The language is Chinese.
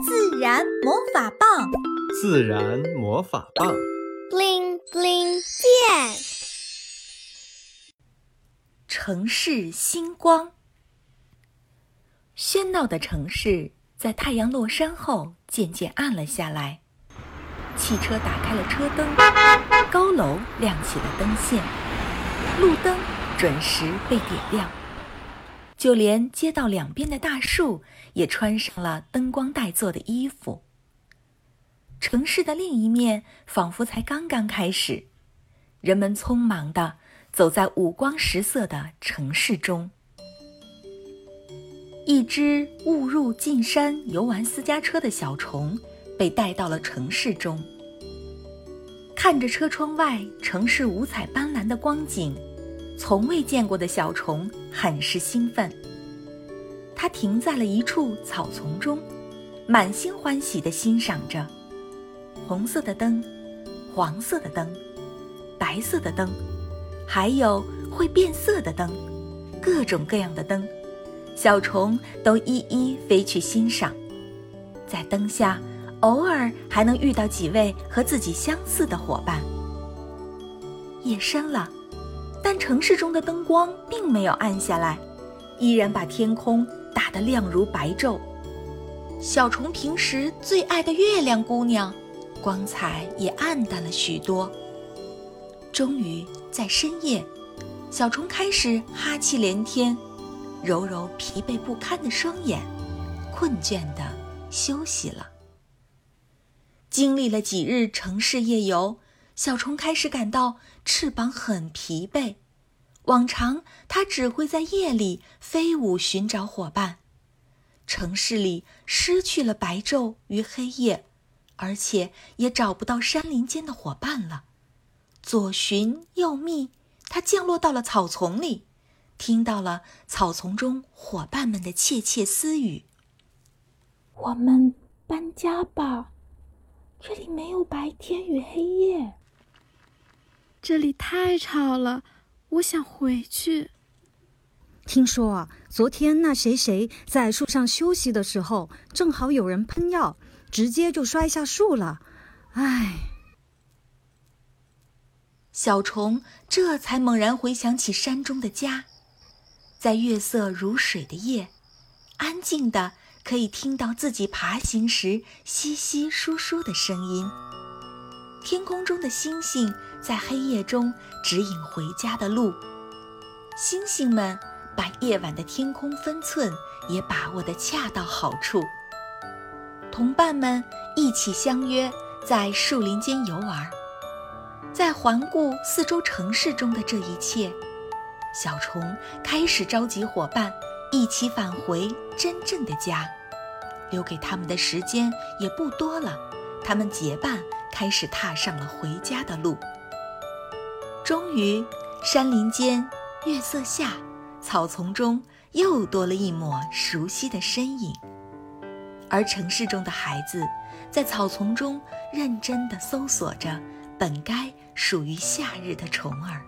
自然魔法棒，自然魔法棒，bling bling 变。城市星光。喧闹的城市在太阳落山后渐渐暗了下来。汽车打开了车灯，高楼亮起了灯线，路灯准时被点亮。就连街道两边的大树也穿上了灯光带做的衣服。城市的另一面仿佛才刚刚开始，人们匆忙地走在五光十色的城市中。一只误入进山游玩私家车的小虫被带到了城市中。看着车窗外城市五彩斑斓的光景。从未见过的小虫很是兴奋。它停在了一处草丛中，满心欢喜地欣赏着红色的灯、黄色的灯、白色的灯，还有会变色的灯，各种各样的灯，小虫都一一飞去欣赏。在灯下，偶尔还能遇到几位和自己相似的伙伴。夜深了。但城市中的灯光并没有暗下来，依然把天空打得亮如白昼。小虫平时最爱的月亮姑娘，光彩也暗淡了许多。终于在深夜，小虫开始哈气连天，揉揉疲惫不堪的双眼，困倦地休息了。经历了几日城市夜游。小虫开始感到翅膀很疲惫。往常，它只会在夜里飞舞寻找伙伴。城市里失去了白昼与黑夜，而且也找不到山林间的伙伴了。左寻右觅，它降落到了草丛里，听到了草丛中伙伴们的窃窃私语：“我们搬家吧，这里没有白天与黑夜。”这里太吵了，我想回去。听说啊，昨天那谁谁在树上休息的时候，正好有人喷药，直接就摔下树了。唉，小虫这才猛然回想起山中的家，在月色如水的夜，安静的可以听到自己爬行时稀稀疏疏的声音。天空中的星星在黑夜中指引回家的路，星星们把夜晚的天空分寸也把握得恰到好处。同伴们一起相约在树林间游玩，在环顾四周城市中的这一切，小虫开始召集伙伴一起返回真正的家。留给他们的时间也不多了，他们结伴。开始踏上了回家的路。终于，山林间、月色下、草丛中又多了一抹熟悉的身影。而城市中的孩子，在草丛中认真地搜索着本该属于夏日的虫儿。